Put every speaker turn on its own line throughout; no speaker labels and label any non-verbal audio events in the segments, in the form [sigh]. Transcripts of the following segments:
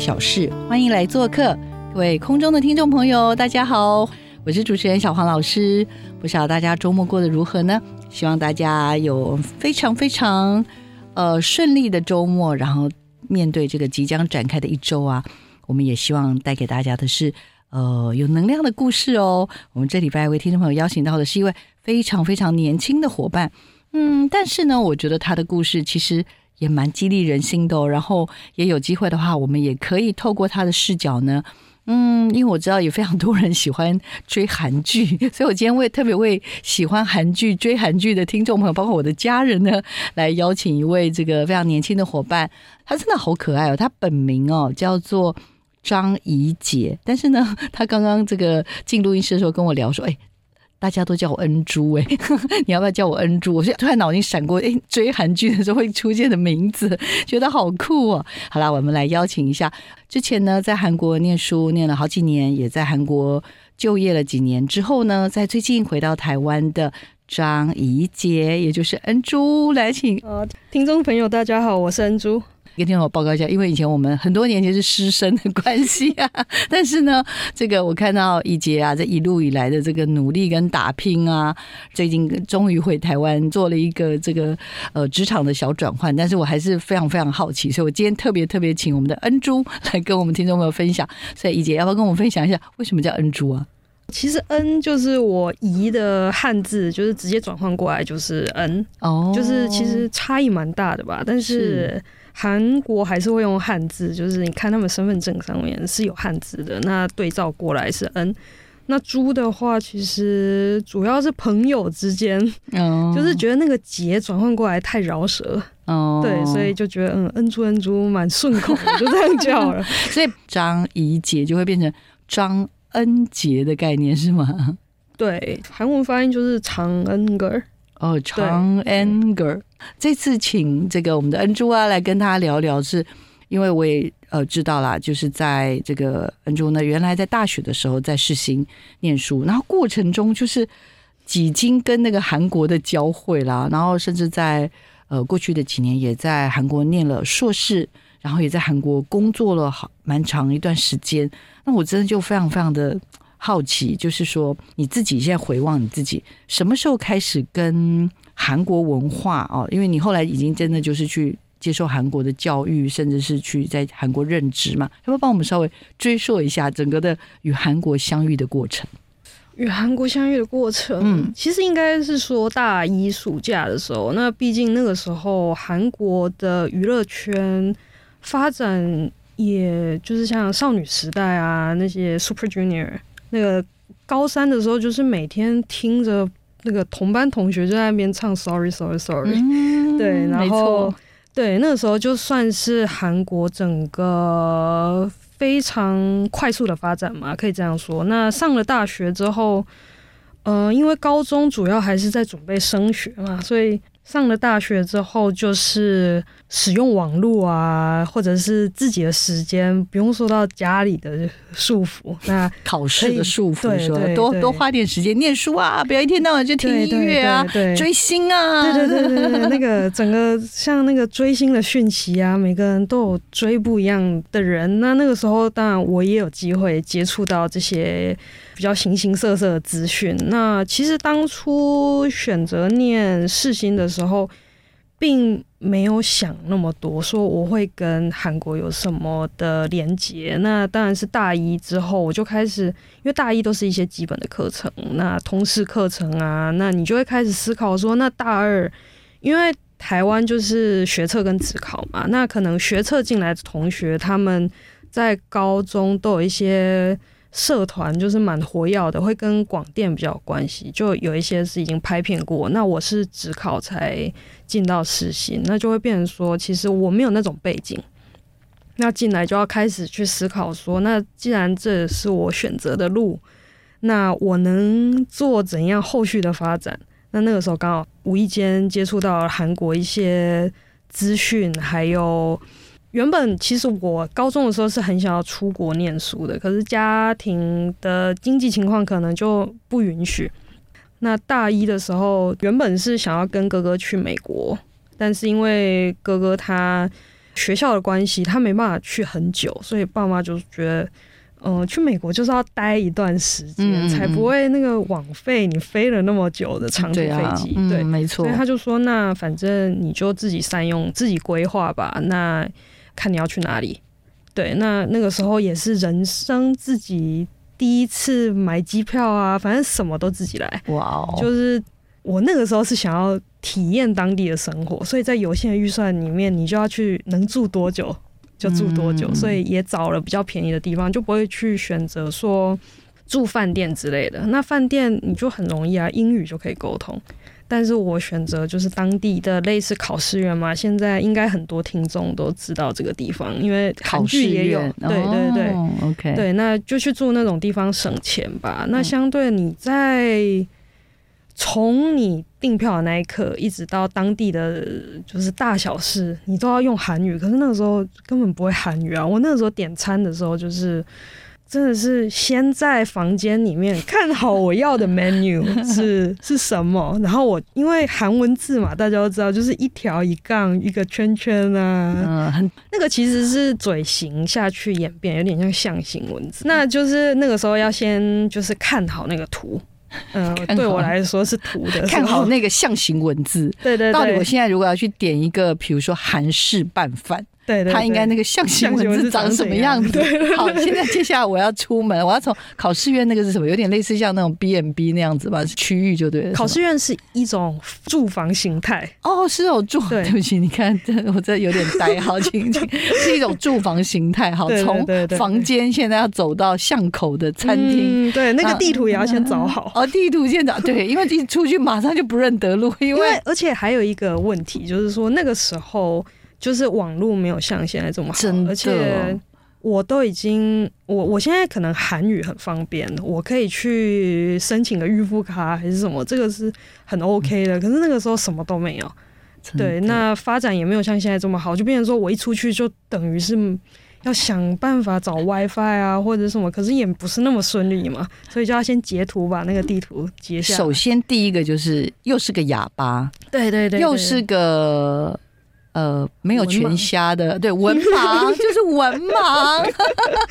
小事，欢迎来做客，各位空中的听众朋友，大家好，我是主持人小黄老师。不晓得大家周末过得如何呢？希望大家有非常非常呃顺利的周末，然后面对这个即将展开的一周啊，我们也希望带给大家的是呃有能量的故事哦。我们这礼拜为听众朋友邀请到的是一位非常非常年轻的伙伴，嗯，但是呢，我觉得他的故事其实也蛮激励人心的哦。然后也有机会的话，我们也可以透过他的视角呢。嗯，因为我知道有非常多人喜欢追韩剧，[laughs] 所以我今天为特别为喜欢韩剧、追韩剧的听众朋友，包括我的家人呢，来邀请一位这个非常年轻的伙伴。他真的好可爱哦，他本名哦叫做张怡杰，但是呢，他刚刚这个进录音室的时候跟我聊说，哎。大家都叫我恩珠哎，[laughs] 你要不要叫我恩珠？我现在突然脑筋闪过，哎，追韩剧的时候会出现的名字，觉得好酷哦。好啦，我们来邀请一下，之前呢在韩国念书念了好几年，也在韩国就业了几年之后呢，在最近回到台湾的张怡杰，也就是恩珠，来请
呃，听众朋友大家好，我是恩珠。
跟听众报告一下，因为以前我们很多年前是师生的关系啊，[laughs] 但是呢，这个我看到一杰啊，这一路以来的这个努力跟打拼啊，最近终于回台湾做了一个这个呃职场的小转换，但是我还是非常非常好奇，所以我今天特别特别请我们的恩珠来跟我们听众朋友分享。所以一杰要不要跟我们分享一下为什么叫恩珠啊？
其实恩就是我姨的汉字，就是直接转换过来就是恩哦，就是其实差异蛮大的吧，但是。韩国还是会用汉字，就是你看他们身份证上面是有汉字的，那对照过来是 N。那猪的话，其实主要是朋友之间，就是觉得那个杰转换过来太饶舌，哦，对，所以就觉得嗯恩猪恩猪蛮顺口的，就这样叫了。[laughs]
所以张怡杰就会变成张恩杰的概念是吗？
对，韩文发音就是长恩格。
哦，长恩格，这次请这个我们的恩珠啊来跟他聊聊，是因为我也呃知道啦，就是在这个恩珠呢，原来在大学的时候在世新念书，然后过程中就是几经跟那个韩国的交汇啦，然后甚至在呃过去的几年也在韩国念了硕士，然后也在韩国工作了好蛮长一段时间，那我真的就非常非常的。好奇，就是说你自己现在回望你自己什么时候开始跟韩国文化哦？因为你后来已经真的就是去接受韩国的教育，甚至是去在韩国任职嘛？要不要帮我们稍微追溯一下整个的与韩国相遇的过程？
与韩国相遇的过程，嗯，其实应该是说大一暑假的时候。那毕竟那个时候韩国的娱乐圈发展，也就是像少女时代啊那些 Super Junior。那个高三的时候，就是每天听着那个同班同学就在那边唱 Sorry Sorry Sorry，对，然后对那个时候就算是韩国整个非常快速的发展嘛，可以这样说。那上了大学之后，呃，因为高中主要还是在准备升学嘛，所以。上了大学之后，就是使用网络啊，或者是自己的时间，不用受到家里的束缚。那 [laughs]
考试的束缚，对多多花点时间念书啊，不要一天到晚就听音乐啊，追星啊。
对对对对对，那个整个像那个追星的讯息啊，每个人都有追不一样的人。那那个时候，当然我也有机会接触到这些。比较形形色色的资讯。那其实当初选择念世新的时候，并没有想那么多，说我会跟韩国有什么的连接。那当然是大一之后，我就开始，因为大一都是一些基本的课程，那通识课程啊，那你就会开始思考说，那大二，因为台湾就是学测跟职考嘛，那可能学测进来的同学，他们在高中都有一些。社团就是蛮活跃的，会跟广电比较有关系，就有一些是已经拍片过。那我是只考才进到实习，那就会变成说，其实我没有那种背景。那进来就要开始去思考说，那既然这是我选择的路，那我能做怎样后续的发展？那那个时候刚好无意间接触到韩国一些资讯，还有。原本其实我高中的时候是很想要出国念书的，可是家庭的经济情况可能就不允许。那大一的时候，原本是想要跟哥哥去美国，但是因为哥哥他学校的关系，他没办法去很久，所以爸妈就觉得，嗯，去美国就是要待一段时间，才不会那个枉费你飞了那么久的长途飞机。对，
没错。
所以他就说，那反正你就自己善用，自己规划吧。那看你要去哪里，对，那那个时候也是人生自己第一次买机票啊，反正什么都自己来。哇哦！就是我那个时候是想要体验当地的生活，所以在有限的预算里面，你就要去能住多久就住多久，所以也找了比较便宜的地方，就不会去选择说住饭店之类的。那饭店你就很容易啊，英语就可以沟通。但是我选择就是当地的类似考试院嘛，现在应该很多听众都知道这个地方，因为
考试也有，
对对对
，OK，
对，那就去住那种地方省钱吧。那相对你在从你订票的那一刻一直到当地的就是大小事，你都要用韩语，可是那个时候根本不会韩语啊。我那个时候点餐的时候就是。真的是先在房间里面看好我要的 menu [laughs] 是是什么，然后我因为韩文字嘛，大家都知道，就是一条一杠一个圈圈啊，嗯，很那个其实是嘴型下去演变，有点像象形文字。那就是那个时候要先就是看好那个图，嗯，对我来说是图的，
看好那个象形文字。[laughs]
对对，
到底我现在如果要去点一个，比如说韩式拌饭。
对，
他应该那个象形文字长什么样子？好，现在 [laughs] 接下来我要出门，我要从考试院那个是什么？有点类似像那种 B M B 那样子吧，区域就对了。
考试院是一种住房形态
哦，是哦，住。对不起，你看这我这有点呆，好，请请，是一种住房形态。好，[laughs] 从房间现在要走到巷口的餐厅，
对，那个地图也要先找好。
哦，地图先找，对，因为你出去马上就不认得路，因为
而且还有一个问题就是说那个时候。就是网络没有像现在这么好，而且我都已经我我现在可能韩语很方便，我可以去申请个预付卡还是什么，这个是很 OK 的。可是那个时候什么都没有，对，那发展也没有像现在这么好，就变成说我一出去就等于是要想办法找 WiFi 啊或者什么，可是也不是那么顺利嘛，所以就要先截图把那个地图截下。
首先第一个就是又是个哑巴，
对对对，
又是个。呃，没有全瞎的，对，文盲 [laughs] 就是文盲。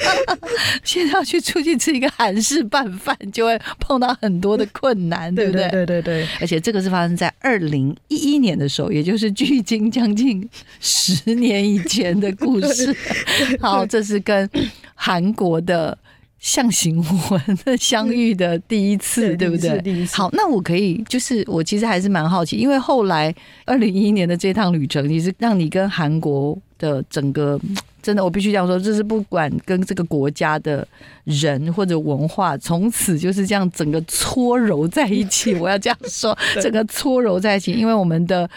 [laughs] 现在要去出去吃一个韩式拌饭，就会碰到很多的困难，对不对？
对对对。
而且这个是发生在二零一一年的时候，也就是距今将近十年以前的故事。[laughs] 好，这是跟韩国的。象形文的 [laughs] 相遇的第一次，对不对？好，那我可以，就是我其实还是蛮好奇，因为后来二零一一年的这趟旅程，其实让你跟韩国的整个。真的，我必须这样说，这是不管跟这个国家的人或者文化，从此就是这样整个搓揉在一起。我要这样说，[laughs] 整个搓揉在一起，因为我们的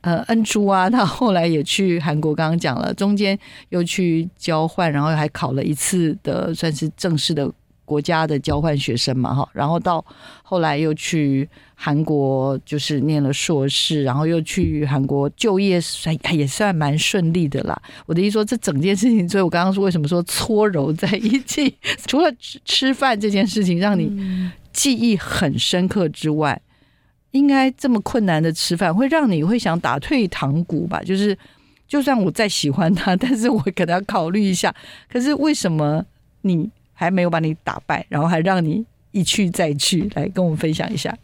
呃恩珠啊，他后来也去韩国，刚刚讲了，中间又去交换，然后还考了一次的，算是正式的。国家的交换学生嘛，哈，然后到后来又去韩国，就是念了硕士，然后又去韩国就业，算也算蛮顺利的啦。我的意思说，这整件事情，所以我刚刚说为什么说搓揉在一起，[laughs] 除了吃吃饭这件事情让你记忆很深刻之外，应该这么困难的吃饭会让你会想打退堂鼓吧？就是就算我再喜欢他，[laughs] 但是我可能要考虑一下。可是为什么你？还没有把你打败，然后还让你一去再去，来跟我们分享一下。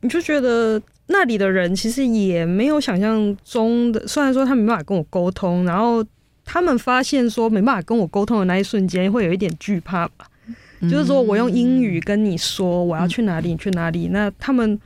你就觉得那里的人其实也没有想象中的，虽然说他没办法跟我沟通，然后他们发现说没办法跟我沟通的那一瞬间，会有一点惧怕吧。就是说我用英语跟你说我要去哪里，你去哪里，那他们。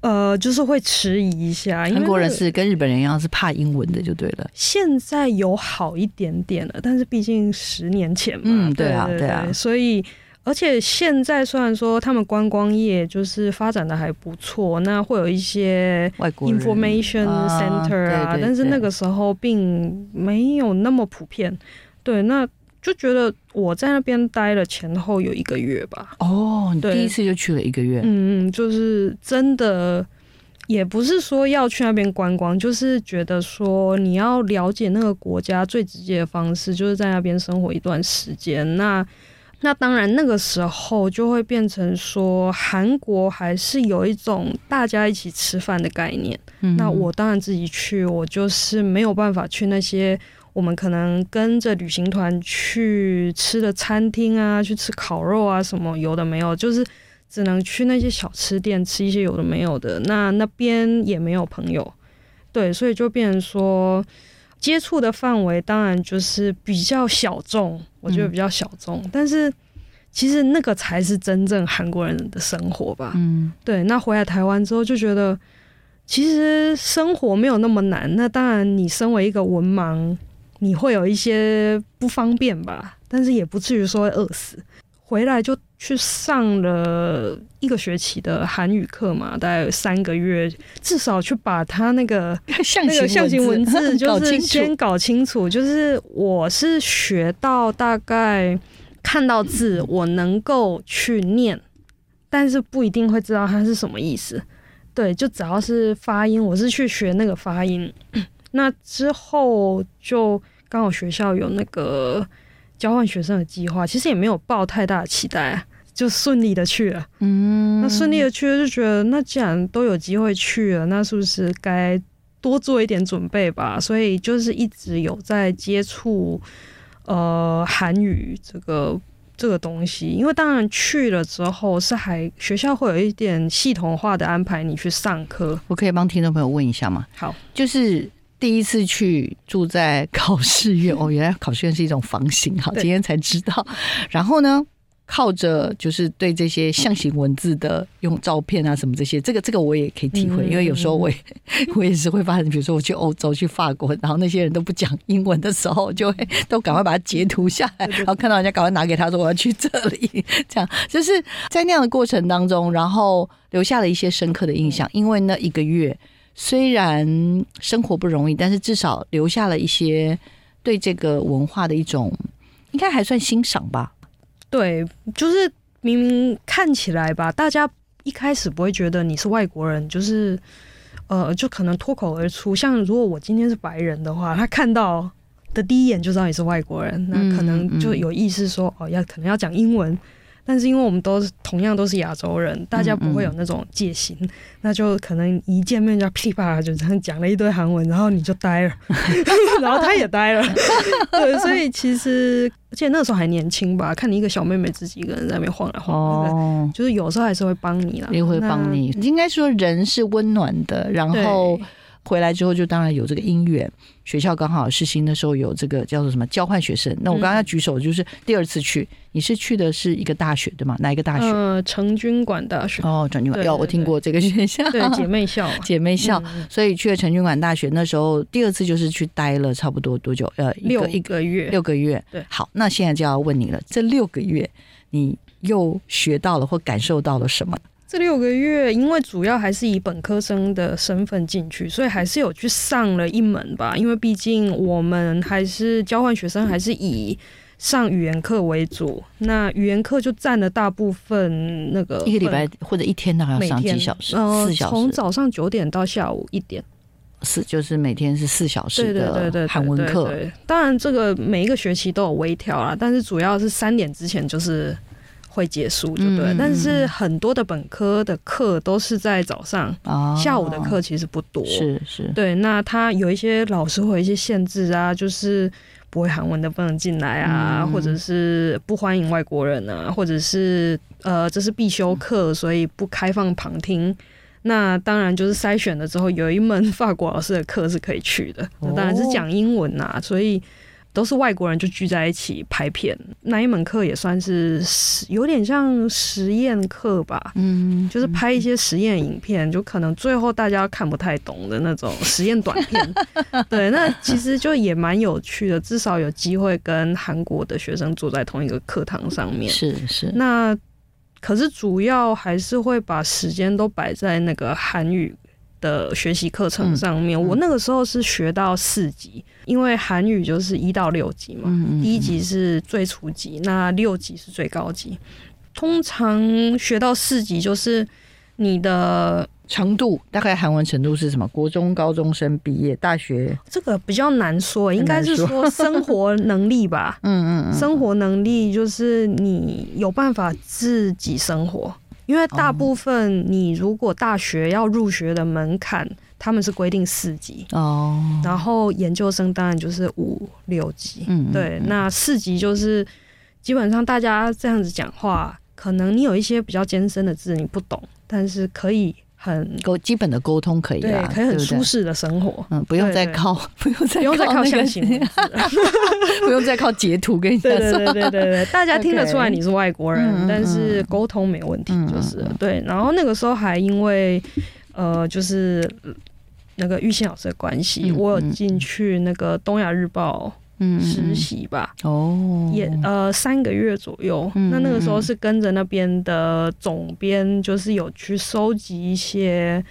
呃，就是会迟疑一下。
韩国人是跟日本人一样，是怕英文的，就对了。
现在有好一点点了，但是毕竟十年前嘛，
嗯，对啊，对啊。
所以，而而且现在虽然说他们观光业就是发展的还不错，那会有一些
外国
information center 啊，但是那个时候并没有那么普遍。对，那就觉得我在那边待了前后有一个月吧。
哦，你第一次就去了一个月。
嗯嗯，就是真的。也不是说要去那边观光，就是觉得说你要了解那个国家最直接的方式，就是在那边生活一段时间。那那当然那个时候就会变成说，韩国还是有一种大家一起吃饭的概念。那我当然自己去，我就是没有办法去那些我们可能跟着旅行团去吃的餐厅啊，去吃烤肉啊什么有的没有，就是。只能去那些小吃店吃一些有的没有的，那那边也没有朋友，对，所以就变成说接触的范围当然就是比较小众，我觉得比较小众，但是其实那个才是真正韩国人的生活吧。嗯，对。那回来台湾之后就觉得，其实生活没有那么难。那当然，你身为一个文盲，你会有一些不方便吧，但是也不至于说会饿死。回来就去上了一个学期的韩语课嘛，大概三个月，至少去把他那个 [laughs]
那
个象形
文
字就是先搞清楚。就是我是学到大概看到字，我能够去念，但是不一定会知道它是什么意思。对，就只要是发音，我是去学那个发音。[coughs] 那之后就刚好学校有那个。交换学生的计划其实也没有抱太大的期待，啊就顺利的去了。嗯，那顺利的去了就觉得，那既然都有机会去了，那是不是该多做一点准备吧？所以就是一直有在接触呃韩语这个这个东西。因为当然去了之后是还学校会有一点系统化的安排你去上课。
我可以帮听众朋友问一下吗？
好，
就是。第一次去住在考试院 [laughs] 哦，原来考试院是一种房型，好，今天才知道。然后呢，靠着就是对这些象形文字的用照片啊什么这些，这个这个我也可以体会，因为有时候我也 [laughs] 我也是会发现，比如说我去欧洲去法国，然后那些人都不讲英文的时候，就会都赶快把它截图下来，然后看到人家赶快拿给他说我要去这里，这样就是在那样的过程当中，然后留下了一些深刻的印象，因为那一个月。虽然生活不容易，但是至少留下了一些对这个文化的一种，应该还算欣赏吧。
对，就是明明看起来吧，大家一开始不会觉得你是外国人，就是呃，就可能脱口而出。像如果我今天是白人的话，他看到的第一眼就知道你是外国人，那可能就有意识说哦，要可能要讲英文。但是因为我们都是同样都是亚洲人，大家不会有那种戒心，那就可能一见面就噼里啪啦就这样讲了一堆韩文，然后你就呆了，[laughs] 然后他也呆了，[laughs] 对，所以其实而且那时候还年轻吧，看你一个小妹妹自己一个人在那边晃来晃去，就是有时候还是会帮你啦，
也会帮你。应该说人是温暖的，然后。回来之后就当然有这个姻缘，学校刚好是新的时候有这个叫做什么交换学生。那我刚刚举手就是第二次去，你是去的是一个大学对吗？哪一个大学？
呃，成军馆大学。
哦，成军馆，有我听过这个学校，
对姐妹校，[laughs]
姐妹校。所以去了成军馆大学，那时候第二次就是去待了差不多多久？呃，
六一个月，
六个月。
对，
好，那现在就要问你了，这六个月你又学到了或感受到了什么？
这六个月，因为主要还是以本科生的身份进去，所以还是有去上了一门吧。因为毕竟我们还是交换学生，还是以上语言课为主。那语言课就占了大部分。那个
一个礼拜或者一天大概要上几小时？四小时。
从早上九点到下午一点。
四就是每天是四小时的韩文课。
当然，这个每一个学期都有微调啦，但是主要是三点之前就是。会结束就对，但是很多的本科的课都是在早上，下午的课其实不多。
是是，
对。那他有一些老师会有一些限制啊，就是不会韩文的不能进来啊，或者是不欢迎外国人啊，或者是呃这是必修课，所以不开放旁听。那当然就是筛选了之后，有一门法国老师的课是可以去的，那当然是讲英文呐，所以。都是外国人就聚在一起拍片，那一门课也算是实有点像实验课吧，嗯，就是拍一些实验影片，就可能最后大家看不太懂的那种实验短片，[laughs] 对，那其实就也蛮有趣的，至少有机会跟韩国的学生坐在同一个课堂上面，
是是，
那可是主要还是会把时间都摆在那个韩语。的学习课程上面，我那个时候是学到四级，因为韩语就是一到六级嘛，第一级是最初级，那六级是最高级。通常学到四级就是你的
程度，大概韩文程度是什么？国中高中生毕业，大学
这个比较难说，应该是说生活能力吧。[laughs] 嗯嗯，生活能力就是你有办法自己生活。因为大部分你如果大学要入学的门槛，他们是规定四级哦，然后研究生当然就是五六级，嗯，对，那四级就是基本上大家这样子讲话，可能你有一些比较艰深的字你不懂，但是可以。很
沟基本的沟通可以
啦，可以很舒适的生活，
嗯，不用再靠，不用再
不用再靠
象
形，[laughs]
不用再靠截图跟你
对对对对对对，大家听得出来你是外国人，但是沟通没问题，就是对。然后那个时候还因为呃，就是那个玉信老师的关系，我有进去那个东亚日报。实习吧，哦，也呃三个月左右。那那个时候是跟着那边的总编，就是有去收集一些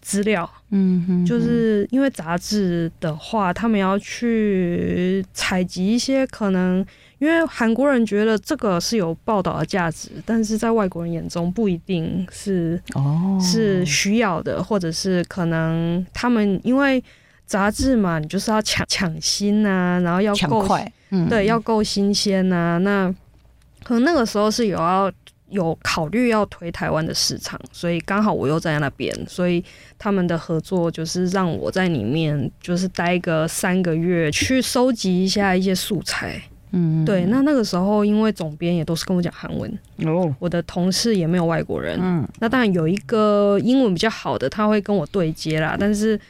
资料。嗯哼，就是因为杂志的话，他们要去采集一些可能，因为韩国人觉得这个是有报道的价值，但是在外国人眼中不一定是哦是需要的，或者是可能他们因为。杂志嘛，你就是要抢抢新呐，然后要够
快，
对，要够新鲜呐。那可能那个时候是有要有考虑要推台湾的市场，所以刚好我又在那边，所以他们的合作就是让我在里面就是待个三个月，去收集一下一些素材。嗯，对。那那个时候因为总编也都是跟我讲韩文哦，我的同事也没有外国人。嗯，那当然有一个英文比较好的，他会跟我对接啦，但是。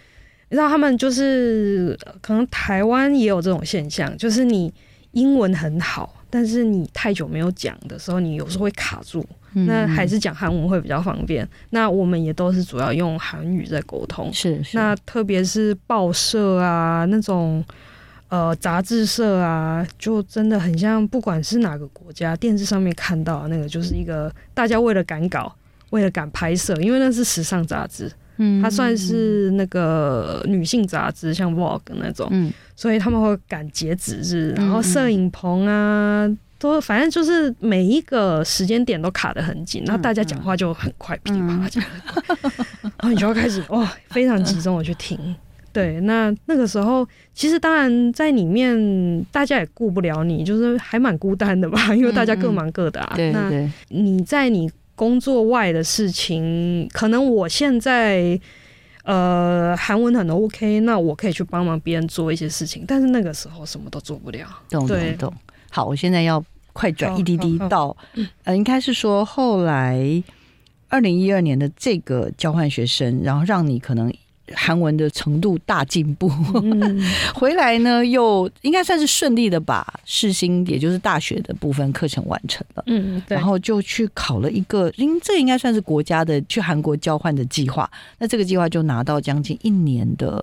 你知道他们就是可能台湾也有这种现象，就是你英文很好，但是你太久没有讲的时候，你有时候会卡住。那还是讲韩文会比较方便。那我们也都是主要用韩语在沟通。
是。
那特别是报社啊，那种呃杂志社啊，就真的很像，不管是哪个国家，电视上面看到那个，就是一个大家为了赶稿，为了赶拍摄，因为那是时尚杂志。嗯，它算是那个女性杂志，像 Vogue 那种，嗯，所以他们会赶截止日，然后摄影棚啊，都反正就是每一个时间点都卡得很紧，那大家讲话就很快，噼里啪啦讲，然后你就要开始哇，非常集中的去听。[laughs] 对，那那个时候其实当然在里面大家也顾不了你，就是还蛮孤单的吧，因为大家各忙各的啊。
对
对，你在你。工作外的事情，可能我现在呃韩文很 OK，那我可以去帮忙别人做一些事情，但是那个时候什么都做不了。
懂懂懂。好，我现在要快转一滴滴到，呃，应该是说后来二零一二年的这个交换学生，然后让你可能。韩文的程度大进步，[laughs] 回来呢又应该算是顺利的把世新，也就是大学的部分课程完成了。嗯，然后就去考了一个，因这应该算是国家的去韩国交换的计划。那这个计划就拿到将近一年的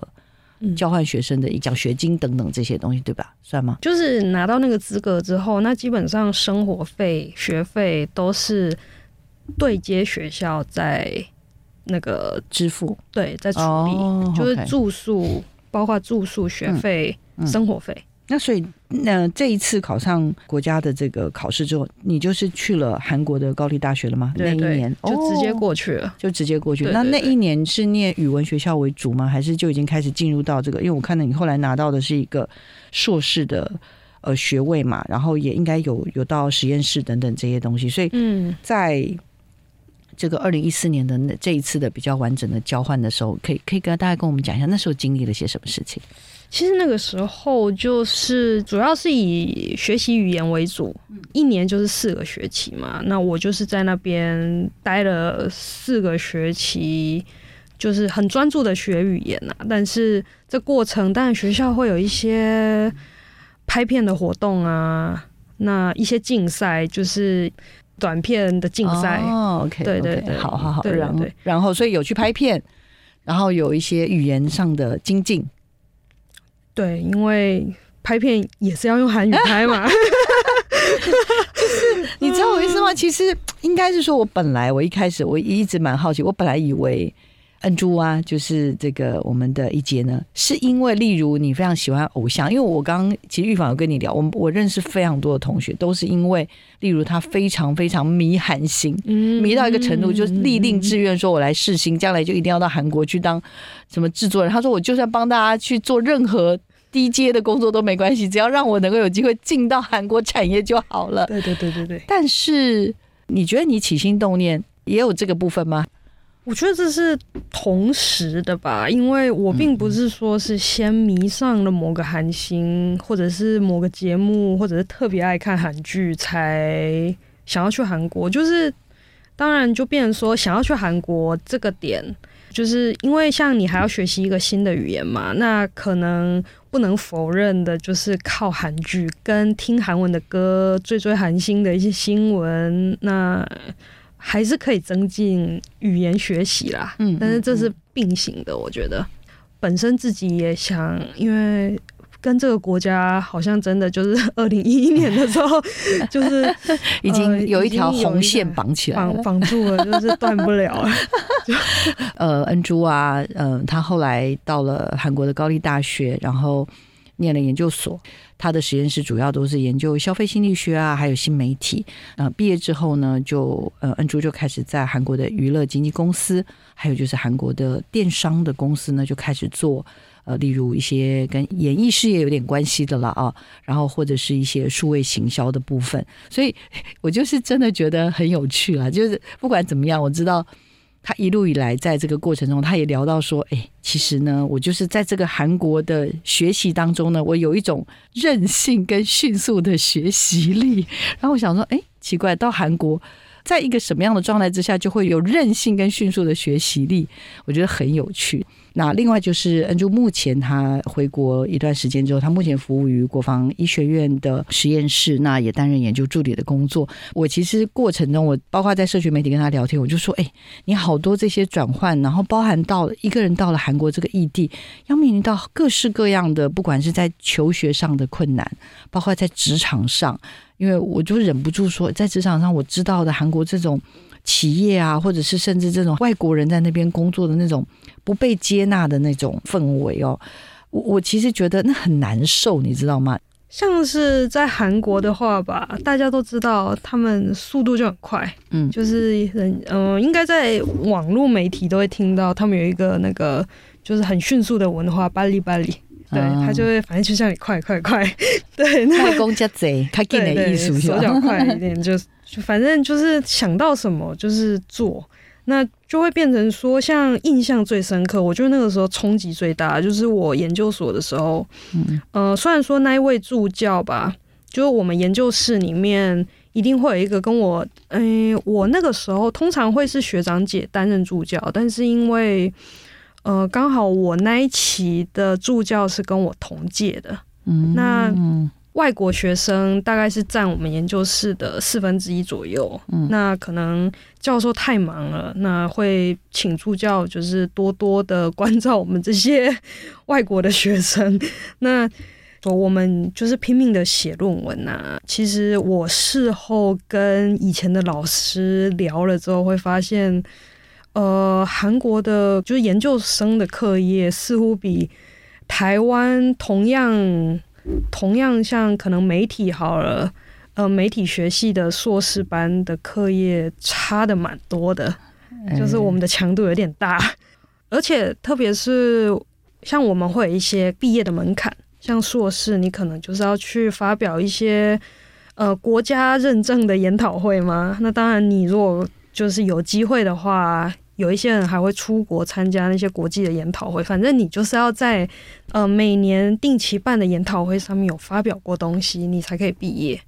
交换学生的一奖学金等等这些东西，对吧？算吗？
就是拿到那个资格之后，那基本上生活费、学费都是对接学校在。那个
支付
对，在处理就是住宿，包括住宿、学费、生活费。
那所以，那这一次考上国家的这个考试之后，你就是去了韩国的高丽大学了吗？那一年
就直接过去了，
就直接过去。那那一年是念语文学校为主吗？还是就已经开始进入到这个？因为我看到你后来拿到的是一个硕士的呃学位嘛，然后也应该有有到实验室等等这些东西。所以，嗯，在。这个二零一四年的那这一次的比较完整的交换的时候，可以可以跟大家跟我们讲一下那时候经历了些什么事情。
其实那个时候就是主要是以学习语言为主，一年就是四个学期嘛。那我就是在那边待了四个学期，就是很专注的学语言呐。但是这过程当然学校会有一些。拍片的活动啊，那一些竞赛就是短片的竞赛。
哦，OK，
对对对，
好好好，然后然后所以有去拍片，然后有一些语言上的精进。
对，因为拍片也是要用韩语拍嘛。[laughs] [laughs]
就是你知道我意思吗？其实应该是说，我本来我一开始我一直蛮好奇，我本来以为恩珠啊，就是这个我们的一杰呢，是因为例如你非常喜欢偶像，因为我刚刚其实预防有跟你聊，我我认识非常多的同学，都是因为例如他非常非常迷韩星。
嗯
迷到一个程度，就是立定志愿说，我来试新，将来就一定要到韩国去当什么制作人。他说，我就算帮大家去做任何低阶的工作都没关系，只要让我能够有机会进到韩国产业就好了。
对对对对对，
但是你觉得你起心动念也有这个部分吗？
我觉得这是同时的吧，因为我并不是说是先迷上了某个韩星，或者是某个节目，或者是特别爱看韩剧才想要去韩国。就是当然就变成说想要去韩国这个点，就是因为像你还要学习一个新的语言嘛，那可能不能否认的就是靠韩剧跟听韩文的歌、追追韩星的一些新闻，那。还是可以增进语言学习啦，
嗯
但是这是并行的，我觉得本身自己也想，因为跟这个国家好像真的就是 [laughs] 二零一一年的时候，[laughs] 就是
已经有一条红线绑起来
绑
了。
绑住了，就是断不了了。[laughs]
呃，恩珠啊，嗯、他后来到了韩国的高丽大学，然后念了研究所。他的实验室主要都是研究消费心理学啊，还有新媒体。呃，毕业之后呢，就呃，恩珠就开始在韩国的娱乐经纪公司，还有就是韩国的电商的公司呢，就开始做。呃，例如一些跟演艺事业有点关系的了啊，然后或者是一些数位行销的部分，所以 [laughs] 我就是真的觉得很有趣啦。就是不管怎么样，我知道他一路以来在这个过程中，他也聊到说，哎，其实呢，我就是在这个韩国的学习当中呢，我有一种韧性跟迅速的学习力。然后我想说，哎，奇怪，到韩国。在一个什么样的状态之下，就会有韧性跟迅速的学习力，我觉得很有趣。那另外就是恩珠，目前他回国一段时间之后，他目前服务于国防医学院的实验室，那也担任研究助理的工作。我其实过程中，我包括在社群媒体跟他聊天，我就说：“哎，你好多这些转换，然后包含到一个人到了韩国这个异地，要面临到各式各样的，不管是在求学上的困难，包括在职场上。”因为我就忍不住说，在职场上我知道的韩国这种企业啊，或者是甚至这种外国人在那边工作的那种不被接纳的那种氛围哦，我我其实觉得那很难受，你知道吗？
像是在韩国的话吧，大家都知道他们速度就很快，
嗯，
就是人嗯、呃应该在网络媒体都会听到他们有一个那个就是很迅速的文化，巴黎巴黎。对，
啊。
他就会反正就像你快快快，[laughs] 对，那
外公家贼，他给
对对
的艺术
手脚快一点，就就反正就是想到什么就是做，那就会变成说，像印象最深刻，我觉得那个时候冲击最大，就是我研究所的时候，
嗯。
呃，虽然说那一位助教吧，就是我们研究室里面一定会有一个跟我，嗯、我那个时候通常会是学长姐担任助教，但是因为呃，刚好我那一期的助教是跟我同届的，
嗯
那
嗯
外国学生大概是占我们研究室的四分之一左右。
嗯
那可能教授太忙了，那会请助教就是多多的关照我们这些 [laughs] 外国的学生。那我们就是拼命的写论文呐、其实我事后跟以前的老师聊了之后，会发现，呃，韩国的就是研究生的课业似乎比台湾同样同样像可能媒体好了，呃，媒体学系的硕士班的课业差的蛮多的，就是我们的强度有点大，而且特别是像我们会有一些毕业的门槛，像硕士，你可能就是要去发表一些呃国家认证的研讨会嘛。那当然，你如果就是有机会的话，有一些人还会出国参加那些国际的研讨会。反正你就是要在呃每年定期办的研讨会上面有发表过东西，你才可以毕业。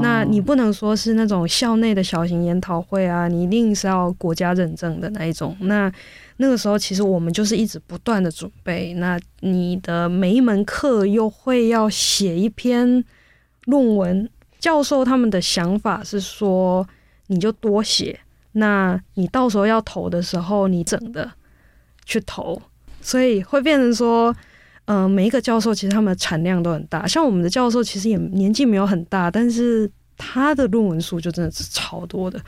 那你不能说是那种校内的小型研讨会啊，你一定是要国家认证的那一种。那那个时候其实我们就是一直不断的准备。那你的每一门课又会要写一篇论文，教授他们的想法是说你就多写，那你到时候要投的时候你整的去投，所以会变成说。嗯，每一个教授其实他们的产量都很大，像我们的教授其实也年纪没有很大，但是他的论文数就真的是超多的，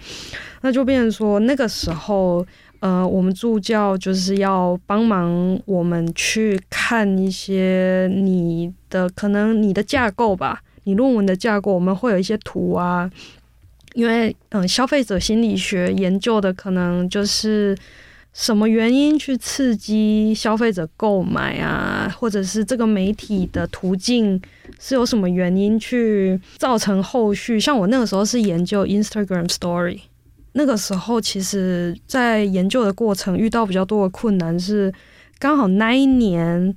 那就变成说那个时候，呃，我们助教就是要帮忙我们去看一些你的可能你的架构吧，你论文的架构，我们会有一些图啊，因为嗯，消费者心理学研究的可能就是。什么原因去刺激消费者购买啊？或者是这个媒体的途径是有什么原因去造成后续？像我那个时候是研究 Instagram Story，那个时候其实在研究的过程遇到比较多的困难是，刚好那一年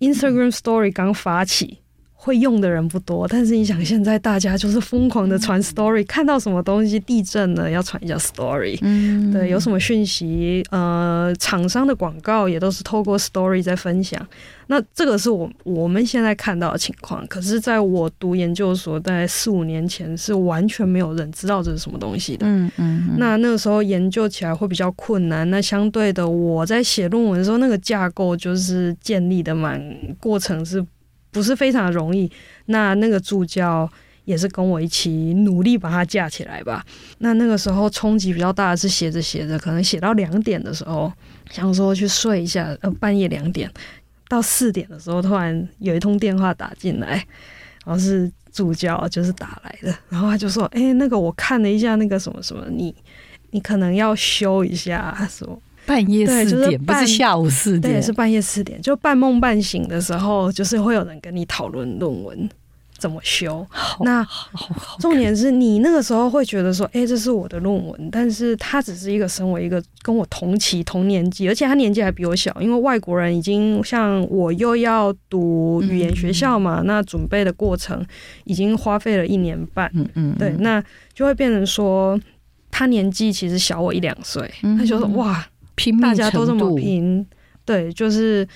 Instagram Story 刚发起。会用的人不多，但是你想，现在大家就是疯狂的传 story，看到什么东西地震了要传一下 story，嗯，对，有什么讯息，呃，厂商的广告也都是透过 story 在分享。那这个是我我们现在看到的情况，可是在我读研究所在四五年前是完全没有人知道这是什么东西的，嗯嗯。那那个时候研究起来会比较困难。那相对的，我在写论文的时候，那个架构就是建立的蛮过程是。不是非常容易，那那个助教也是跟我一起努力把它架起来吧。那那个时候冲击比较大的是写着写着，可能写到两点的时候，想说去睡一下，呃，半夜两点到四点的时候，突然有一通电话打进来，然后是助教就是打来的，然后他就说：“哎，那个我看了一下那个什么什么，你你可能要修一下什么。”
半夜四点，不是下午四点，
对，是半夜四点，就半梦半醒的时候，就是会有人跟你讨论论文怎么修。那重点是你那个时候会觉得说，哎，这是我的论文，但是他只是一个身为一个跟我同期同年纪，而且他年纪还比我小，因为外国人已经像我又要读语言学校嘛，那准备的过程已经花费了一年半，嗯嗯，对，那就会变成说他年纪其实小我一两岁，他就说哇。大家都这么拼，对，就是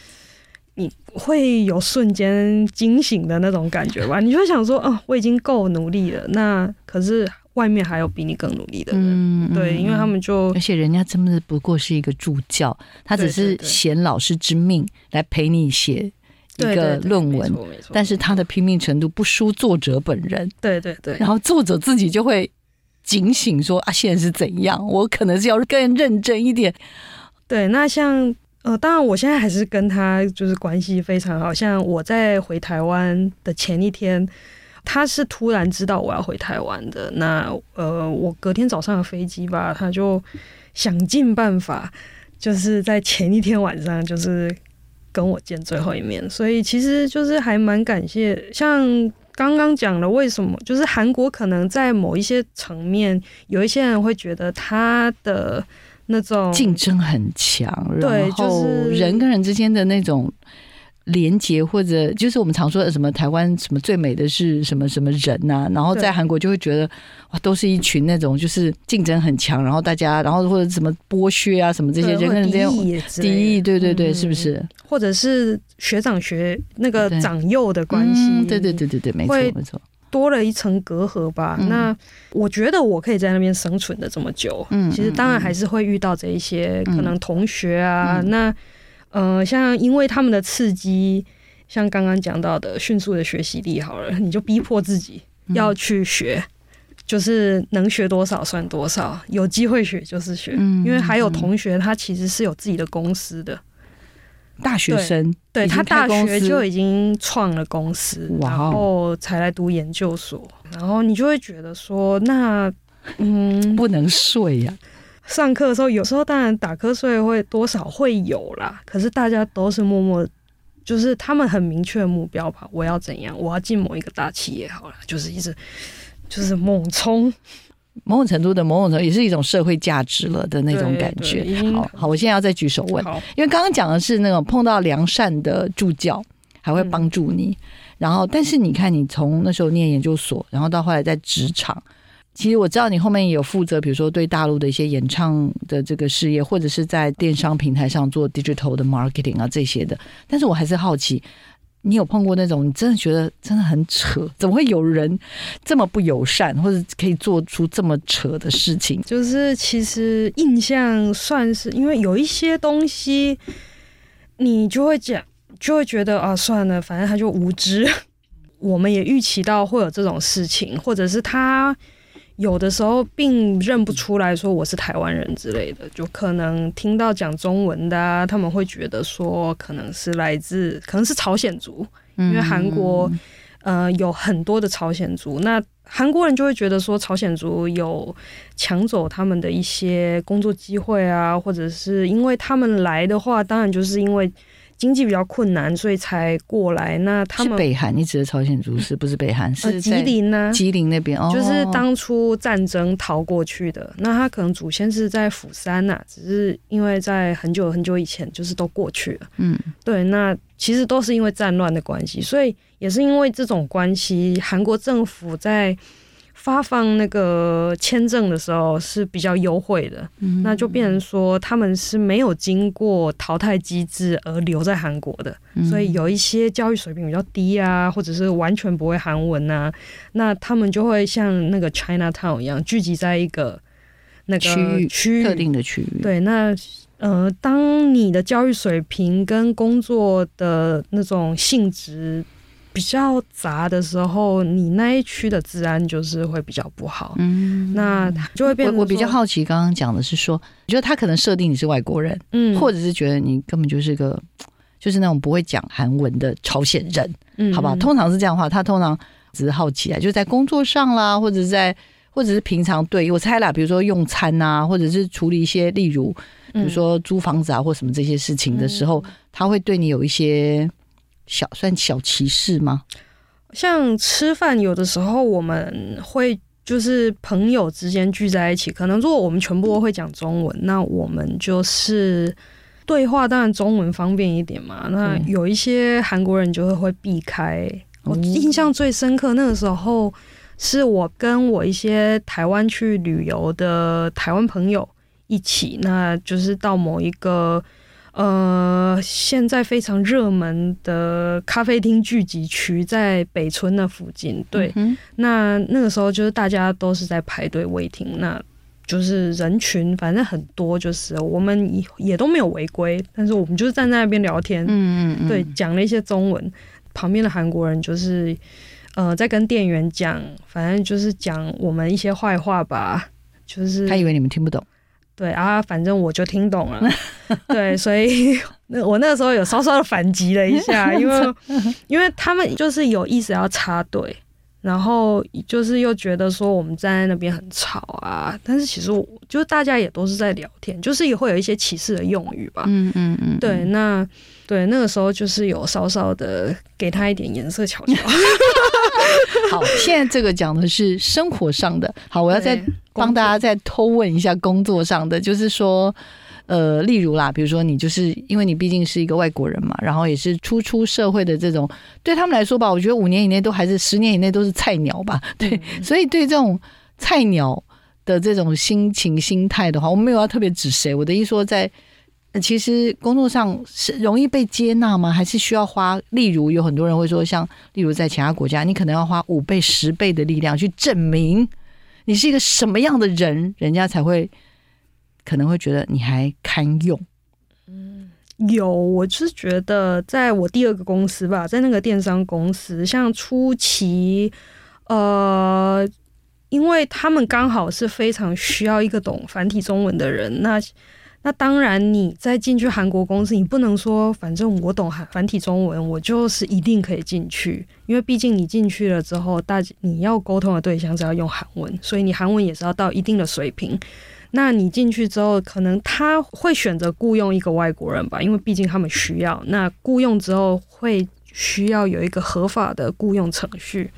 你会有瞬间惊醒的那种感觉吧？你就会想说，哦，我已经够努力了，那可是外面还有比你更努力的人，对，因为他们就
而且人家真的不过是一个助教，他只是衔老师之命来陪你写一个论文，但是他的拼命程度不输作者本人，
对对对，
然后作者自己就会警醒说啊，现在是怎样？我可能是要更认真一点。
对，那像呃，当然我现在还是跟他就是关系非常好。像我在回台湾的前一天，他是突然知道我要回台湾的。那呃，我隔天早上的飞机吧，他就想尽办法，就是在前一天晚上就是跟我见最后一面。所以其实就是还蛮感谢。像刚刚讲了，为什么就是韩国可能在某一些层面，有一些人会觉得他的。那种
竞争很强，然后人跟人之间的那种连接，或者就是我们常说的什么台湾什么最美的是什么什么人呐，然后在韩国就会觉得哇，都是一群那种就是竞争很强，然后大家然后或者什么剥削啊什么这些人跟人之间敌意，对对对，是不是？
或者是学长学那个长幼的关系，
对对对对对，没错没错。
多了一层隔阂吧。那我觉得我可以在那边生存的这么久，嗯，其实当然还是会遇到这一些可能同学啊。那呃，像因为他们的刺激，像刚刚讲到的迅速的学习力，好了，你就逼迫自己要去学，就是能学多少算多少，有机会学就是学。因为还有同学他其实是有自己的公司的。
大学生，
对他大学就已经创了公司，然后才来读研究所，然后你就会觉得说，那嗯，
不能睡呀。
上课的时候，有时候当然打瞌睡会多少会有啦，可是大家都是默默，就是他们很明确的目标吧，我要怎样，我要进某一个大企业，好了，就是一直就是猛冲。
某种程度的某种程度也是一种社会价值了的那种感觉。好，好，我现在要再举手问，因为刚刚讲的是那种碰到良善的助教还会帮助你，然后，但是你看，你从那时候念研究所，然后到后来在职场，其实我知道你后面也有负责，比如说对大陆的一些演唱的这个事业，或者是在电商平台上做 digital 的 marketing 啊这些的。但是我还是好奇，你有碰过那种你真的觉得真的很扯，怎么会有人这么不友善，或者可以做出这么扯的事情？
就是其实印象算是，因为有一些东西，你就会讲。就会觉得啊，算了，反正他就无知。[laughs] 我们也预期到会有这种事情，或者是他有的时候并认不出来说我是台湾人之类的，就可能听到讲中文的，啊他们会觉得说可能是来自，可能是朝鲜族，因为韩国呃有很多的朝鲜族，那韩国人就会觉得说朝鲜族有抢走他们的一些工作机会啊，或者是因为他们来的话，当然就是因为。经济比较困难，所以才过来。那他们
北韩，你指的朝鲜族是不是北韩？是
吉林呢？
吉林那边哦，
就是当初战争逃过去的。那他可能祖先是在釜山呐，只是因为在很久很久以前，就是都过去了。嗯，对。那其实都是因为战乱的关系，所以也是因为这种关系，韩国政府在。发放那个签证的时候是比较优惠的，那就变成说他们是没有经过淘汰机制而留在韩国的，所以有一些教育水平比较低啊，或者是完全不会韩文啊，那他们就会像那个 China Town 一样聚集在一个那个
区域
区域
特定的区域。
对，那呃，当你的教育水平跟工作的那种性质。比较杂的时候，你那一区的治安就是会比较不好。嗯，那就会变。
我我比较好奇，刚刚讲的是说，我觉得他可能设定你是外国人，嗯，或者是觉得你根本就是个，就是那种不会讲韩文的朝鲜人，嗯，好吧？通常是这样的话，他通常只是好奇啊，就是在工作上啦，或者在，或者是平常对我猜啦，比如说用餐啊，或者是处理一些，例如比如说租房子啊或什么这些事情的时候，他会对你有一些。小算小歧视吗？
像吃饭，有的时候我们会就是朋友之间聚在一起，可能如果我们全部都会讲中文，那我们就是对话，当然中文方便一点嘛。那有一些韩国人就会会避开。我印象最深刻那个时候，是我跟我一些台湾去旅游的台湾朋友一起，那就是到某一个。呃，现在非常热门的咖啡厅聚集区在北村那附近。对，那那个时候就是大家都是在排队 waiting，那就是人群反正很多，就是我们也也都没有违规，但是我们就是站在那边聊天，嗯嗯嗯，对，讲了一些中文，旁边的韩国人就是呃在跟店员讲，反正就是讲我们一些坏话吧，就是
他以为你们听不懂。
对啊，反正我就听懂了。[laughs] 对，所以 [laughs] 那我那个时候有稍稍的反击了一下，因为 [laughs] 因为他们就是有意思要插队，然后就是又觉得说我们站在那边很吵啊。但是其实我就是大家也都是在聊天，就是也会有一些歧视的用语吧。嗯嗯嗯。对，那对那个时候就是有稍稍的给他一点颜色瞧瞧。
好，现在这个讲的是生活上的。好，我要再帮大家再偷问一下工作上的，就是说，呃，例如啦，比如说你就是因为你毕竟是一个外国人嘛，然后也是初出社会的这种，对他们来说吧，我觉得五年以内都还是十年以内都是菜鸟吧。[laughs] 对，所以对这种菜鸟的这种心情心态的话，我没有要特别指谁，我的意思说在。其实工作上是容易被接纳吗？还是需要花？例如有很多人会说，像例如在其他国家，你可能要花五倍、十倍的力量去证明你是一个什么样的人，人家才会可能会觉得你还堪用。
嗯，有，我是觉得在我第二个公司吧，在那个电商公司，像初期，呃，因为他们刚好是非常需要一个懂繁体中文的人，那。那当然，你再进去韩国公司，你不能说反正我懂韩繁体中文，我就是一定可以进去，因为毕竟你进去了之后，大你要沟通的对象是要用韩文，所以你韩文也是要到一定的水平。那你进去之后，可能他会选择雇佣一个外国人吧，因为毕竟他们需要。那雇佣之后会需要有一个合法的雇佣程序。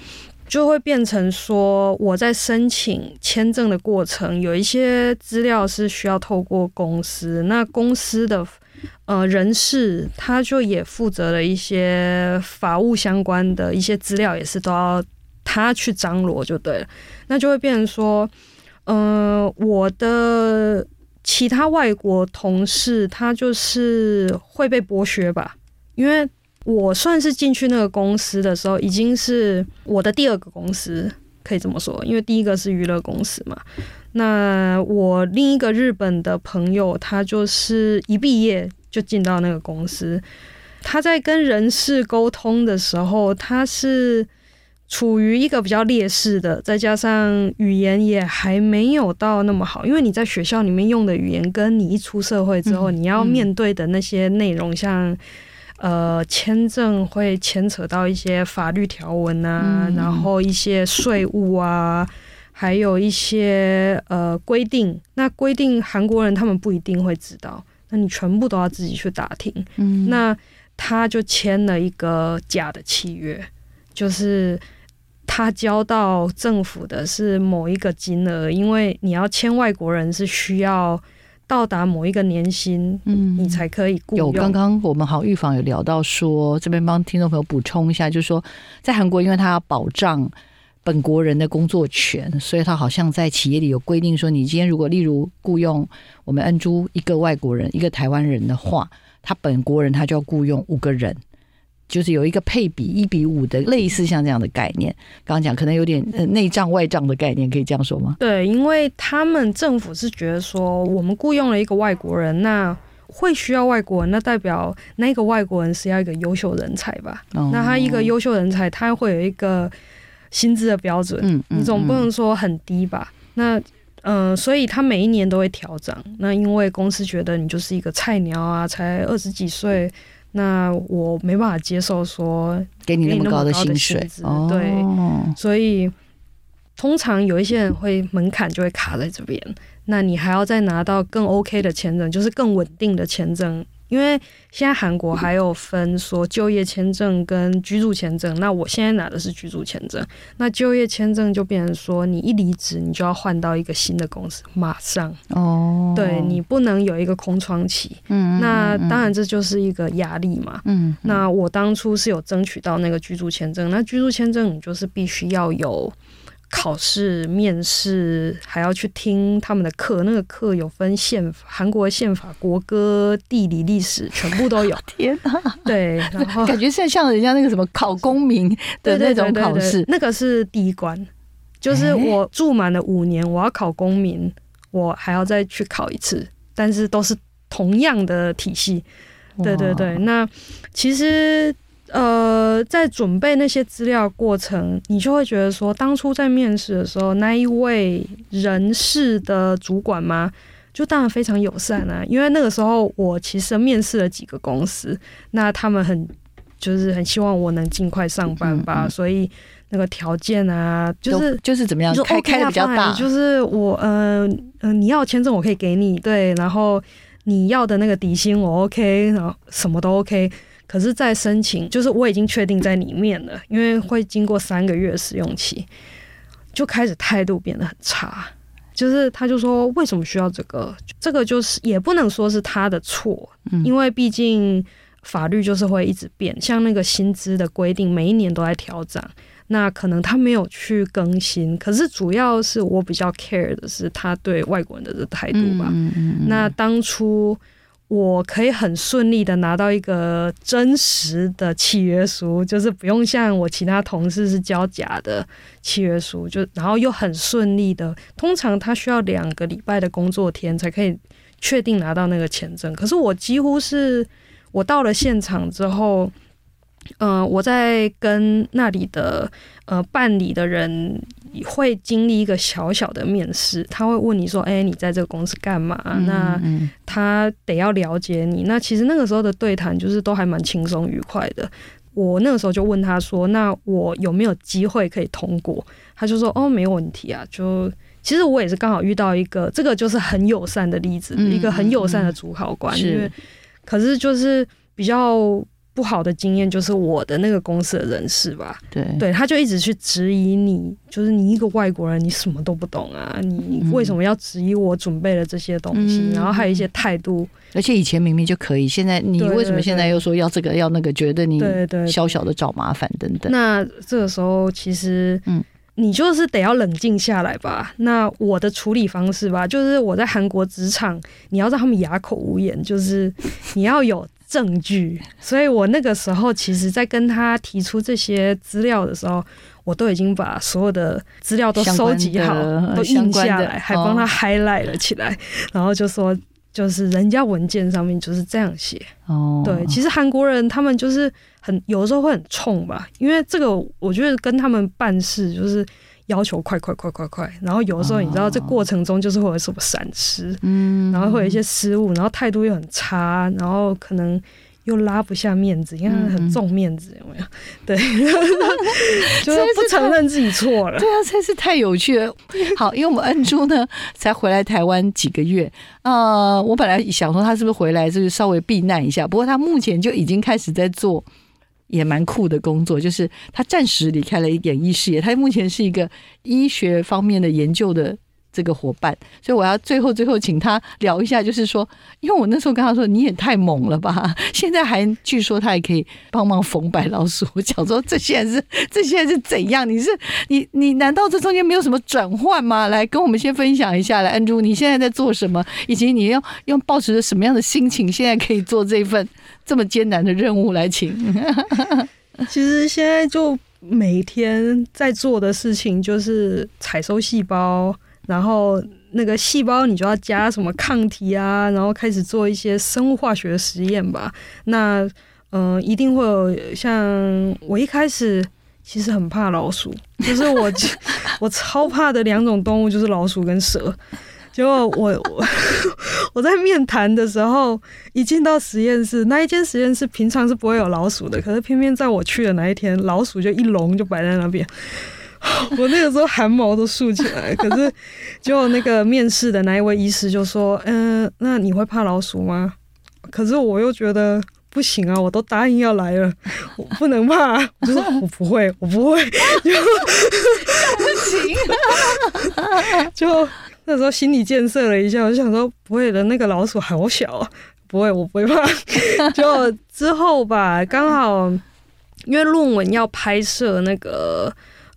就会变成说，我在申请签证的过程，有一些资料是需要透过公司，那公司的呃人事，他就也负责了一些法务相关的一些资料，也是都要他去张罗就对了。那就会变成说，嗯，我的其他外国同事，他就是会被剥削吧，因为我算是进去那个公司的时候，已经是我的第二个公司，可以这么说，因为第一个是娱乐公司嘛。那我另一个日本的朋友，他就是一毕业就进到那个公司，他在跟人事沟通的时候，他是处于一个比较劣势的，再加上语言也还没有到那么好，因为你在学校里面用的语言，跟你一出社会之后你要面对的那些内容，像呃签证会牵扯到一些法律条文啊，然后一些税务啊。还有一些呃规定，那规定韩国人他们不一定会知道，那你全部都要自己去打听。嗯，那他就签了一个假的契约，就是他交到政府的是某一个金额，因为你要签外国人是需要到达某一个年薪，嗯，你才可以雇
有刚刚我们好预防有聊到说，这边帮听众朋友补充一下，就是说在韩国，因为他要保障。本国人的工作权，所以他好像在企业里有规定说，你今天如果例如雇佣我们恩珠一个外国人，一个台湾人的话，他本国人他就要雇佣五个人，就是有一个配比一比五的类似像这样的概念。刚刚讲可能有点内账外账的概念，可以这样说吗？
对，因为他们政府是觉得说，我们雇佣了一个外国人，那会需要外国人，那代表那个外国人是要一个优秀人才吧？那他一个优秀人才，他会有一个。薪资的标准，嗯，你总不能说很低吧？那，嗯，所以他每一年都会调整。那因为公司觉得你就是一个菜鸟啊，才二十几岁，那我没办法接受说
给你那么高
的
薪水，
对，所以通常有一些人会门槛就会卡在这边，那你还要再拿到更 OK 的签证，就是更稳定的签证。因为现在韩国还有分说就业签证跟居住签证，那我现在拿的是居住签证。那就业签证就变成说，你一离职，你就要换到一个新的公司，马上哦，对你不能有一个空窗期。嗯，那当然这就是一个压力嘛。嗯，那我当初是有争取到那个居住签证，那居住签证你就是必须要有。考试、面试还要去听他们的课，那个课有分宪法、韩国宪法、国歌、地理、历史，全部都有。[laughs]
天哪！
对，然后
感觉像像人家那个什么考公民的那种考试，
那个是第一关，就是我住满了五年，我要考公民，我还要再去考一次，但是都是同样的体系。对对对，那其实。呃，在准备那些资料过程，你就会觉得说，当初在面试的时候，那一位人事的主管嘛，就当然非常友善啊。因为那个时候我其实面试了几个公司，那他们很就是很希望我能尽快上班吧，所以那个条件啊，就是
就是怎么样开开的比较大，
就是我嗯嗯，你要签证我可以给你，对，然后你要的那个底薪我 OK，然后什么都 OK。可是，在申请，就是我已经确定在里面了，因为会经过三个月试用期，就开始态度变得很差。就是他就说，为什么需要这个？这个就是也不能说是他的错，因为毕竟法律就是会一直变，像那个薪资的规定，每一年都在调整。那可能他没有去更新，可是主要是我比较 care 的是他对外国人的这态度吧。那当初。我可以很顺利的拿到一个真实的契约书，就是不用像我其他同事是交假的契约书，就然后又很顺利的。通常他需要两个礼拜的工作天才可以确定拿到那个签证，可是我几乎是我到了现场之后。嗯，我在跟那里的呃办理的人会经历一个小小的面试，他会问你说：“哎，你在这个公司干嘛？”那他得要了解你。那其实那个时候的对谈就是都还蛮轻松愉快的。我那个时候就问他说：“那我有没有机会可以通过？”他就说：“哦，没有问题啊。”就其实我也是刚好遇到一个这个就是很友善的例子，一个很友善的主考官。因为可是就是比较。不好的经验就是我的那个公司的人事吧，
对
对，他就一直去质疑你，就是你一个外国人，你什么都不懂啊，你你为什么要质疑我准备了这些东西？
嗯
然后还有一些态度，
而且以前明明就可以，现在你为什么现在又说要这个要那个？觉得你
对对对
小小的找麻烦等等。
那这个时候其实，
嗯
你就是得要冷静下来吧。那我的处理方式吧，就是我在韩国职场，你要让他们哑口无言，就是你要有证据。所以我那个时候，其实在跟他提出这些资料的时候，我都已经把所有的资料都收集好都印下来，还帮他
哦
highlight 了起来，然后就说。就是人家文件上面就是这样写，
哦，
对，其实韩国人他们就是很有的时候会很冲吧，因为这个我觉得跟他们办事就是要求快快快快快，然后有的时候你知道这过程中就是会有什么闪失，
嗯，
然后会有一些失误，然后态度又很差，然后可能又拉不下面子，因为他很重面子，有没有？[laughs] 对，[laughs] 就是不承认自己错了。
对啊，真是太有趣了。[laughs] 好，因为我们恩珠呢才回来台湾几个月，呃，我本来想说他是不是回来就是稍微避难一下，不过他目前就已经开始在做。也蛮酷的工作，就是他暂时离开了演艺事业，他目前是一个医学方面的研究的这个伙伴，所以我要最后最后请他聊一下，就是说，因为我那时候跟他说你也太猛了吧，[laughs] 现在还据说他还可以帮忙缝白老鼠，我讲说这现在是这现在是怎样？你是你你难道这中间没有什么转换吗？来跟我们先分享一下，来，安珠你现在在做什么，以及你要用抱持着什么样的心情，现在可以做这份这么艰难的任务来请。[laughs]
其实现在就每天在做的事情就是采收细胞，然后那个细胞你就要加什么抗体啊，然后开始做一些生物化学实验吧。那嗯、一定会有像我一开始其实很怕老鼠，就是我 [laughs] 我超怕的两种动物就是老鼠跟蛇。结果我 [laughs] 我在面谈的时候，一进到实验室，那一间实验室平常是不会有老鼠的，可是偏偏在我去的那一天，老鼠就一笼就摆在那边。[laughs] 我那个时候汗毛都竖起来，[laughs] 可是就那个面试的那一位医师就说：“嗯、那你会怕老鼠吗？”可是我又觉得不行啊，我都答应要来了，我不能怕。我就说我不会，我不会。[laughs] 就那时候心理建设了一下，我就想说不会的，那个老鼠好小啊，不会，我不会怕。就之后吧，刚好因为论文要拍摄那个。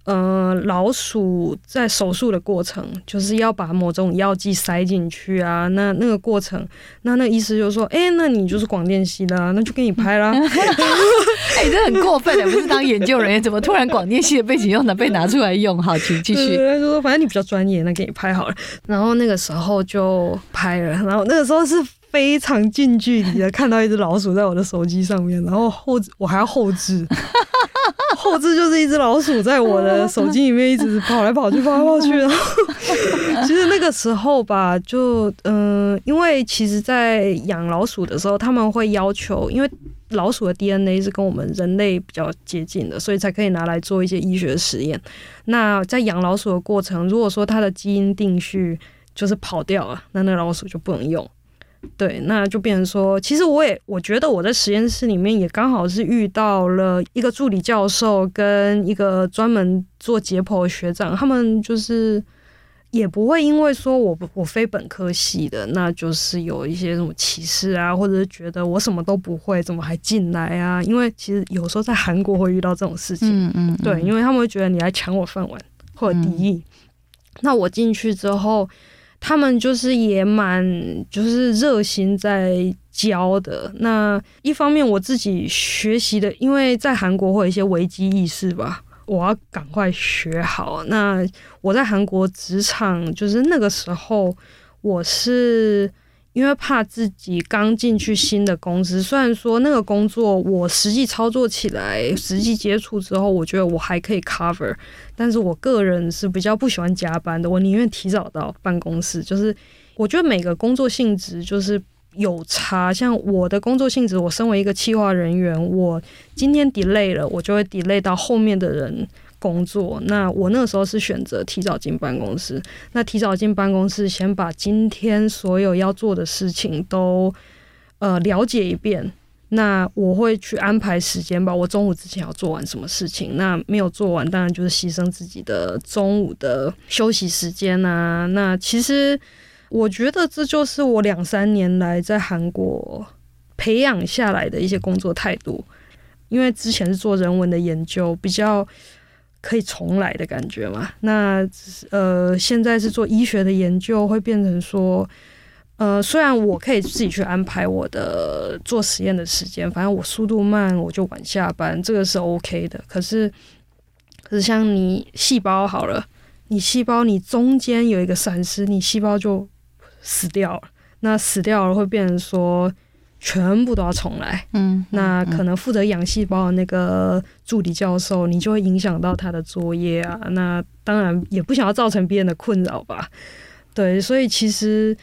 呃，老鼠在手术的过程，就是要把某种药剂塞进去啊。那那个过程，那那医师就说：“哎、那你就是广电系的、啊，那就给你拍啦。[laughs]
哎、这很过分的，不是当研究人员，怎么突然广电系的背景又拿被拿出来用？好，请继续。
说反正你比较专业，那给你拍好了。然后那个时候就拍了，然后那个时候是非常近距离的看到一只老鼠在我的手机上面，然后后我还要后置，后置就是一只老鼠在我的手机里面一直跑来跑去，跑来跑去。然后其实那个时候吧，就嗯、因为其实，在养老鼠的时候，他们会要求，因为老鼠的 DNA 是跟我们人类比较接近的，所以才可以拿来做一些医学实验。那在养老鼠的过程，如果说它的基因定序就是跑掉了，那那老鼠就不能用。对，那就变成说，其实我也我觉得我在实验室里面也刚好是遇到了一个助理教授跟一个专门做解剖的学长，他们就是也不会因为说我不我非本科系的，那就是有一些什么歧视啊，或者是觉得我什么都不会，怎么还进来啊？因为其实有时候在韩国会遇到这种事情，
嗯嗯，
对，因为他们会觉得你来抢我饭碗或者敌意。那我进去之后，他们就是也蛮就是热心在教的。那一方面我自己学习的，因为在韩国会有一些危机意识吧，我要赶快学好。那我在韩国职场，就是那个时候我是。因为怕自己刚进去新的公司，虽然说那个工作我实际操作起来、实际接触之后，我觉得我还可以 cover，但是我个人是比较不喜欢加班的，我宁愿提早到办公室。就是我觉得每个工作性质就是有差，像我的工作性质，我身为一个企划人员，我今天 delay 了，我就会 delay 到后面的人。工作，那我那个时候是选择提早进办公室。那提早进办公室，先把今天所有要做的事情都呃了解一遍。那我会去安排时间吧。我中午之前要做完什么事情，那没有做完，当然就是牺牲自己的中午的休息时间啊。那其实我觉得这就是我两三年来在韩国培养下来的一些工作态度。因为之前是做人文的研究，比较可以重来的感觉嘛。那呃，现在是做医学的研究，会变成说。呃，虽然我可以自己去安排我的做实验的时间，反正我速度慢，我就晚下班，这个是 OK 的。可是，可是像你细胞好了，你细胞你中间有一个闪失，你细胞就死掉了。那死掉了会变成说全部都要重来。嗯，那可能负责养细胞的那个助理教授，你就会影响到他的作业啊。那当然也不想要造成别人的困扰吧。对，所以其实。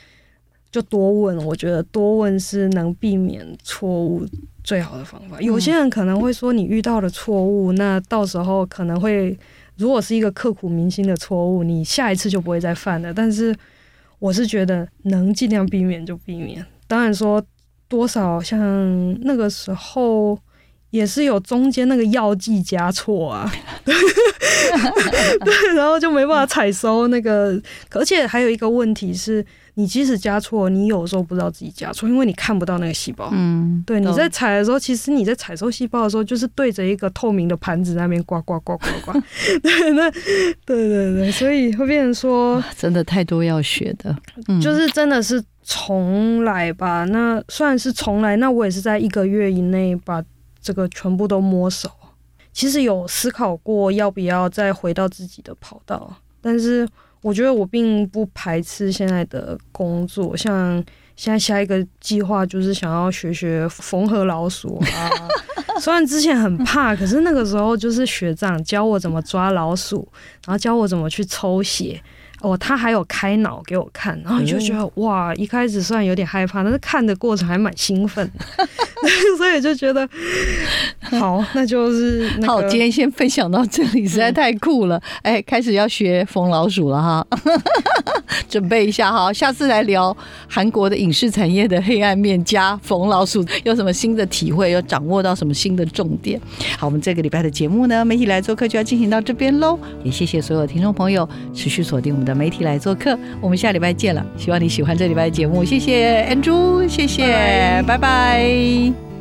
就多问，我觉得多问是能避免错误最好的方法。有些人可能会说，你遇到了错误，那到时候可能会，如果是一个刻骨铭心的错误，你下一次就不会再犯了。但是我是觉得能尽量避免就避免。当然说多少像那个时候也是有中间那个药剂加错啊，[laughs] 对，然后就没办法采收那个。而且还有一个问题是。你即使加错，你有时候不知道自己加错，因为你看不到那个细胞。嗯，对，你在采的时候，其实你在采收细胞的时候，就是对着一个透明的盘子那边刮刮刮刮刮。[laughs] 对，那对对对，所以会变成说，
真的太多要学的，
就是真的是重来吧。那虽然是重来，那我也是在一个月以内把这个全部都摸熟。其实有思考过要不要再回到自己的跑道，但是。我觉得我并不排斥现在的工作，像现在下一个计划就是想要学学缝合老鼠啊。[laughs] 虽然之前很怕，可是那个时候就是学长教我怎么抓老鼠，然后教我怎么去抽血。哦，他还有开脑给我看，然后你就觉得哇，一开始虽然有点害怕，但是看的过程还蛮兴奋，[laughs] [laughs] 所以就觉得好，那就是
好。今天先分享到这里，实在太酷了。哎，开始要学缝老鼠了哈，[laughs] 准备一下哈，下次来聊韩国的影视产业的黑暗面加缝老鼠有什么新的体会，又掌握到什么新的重点。好，我们这个礼拜的节目呢，媒体来做客就要进行到这边喽，也谢谢所有听众朋友持续锁定我们。的媒体来做客，我们下礼拜见了。希望你喜欢这礼拜的节目，谢谢 Andrew，谢谢，拜拜。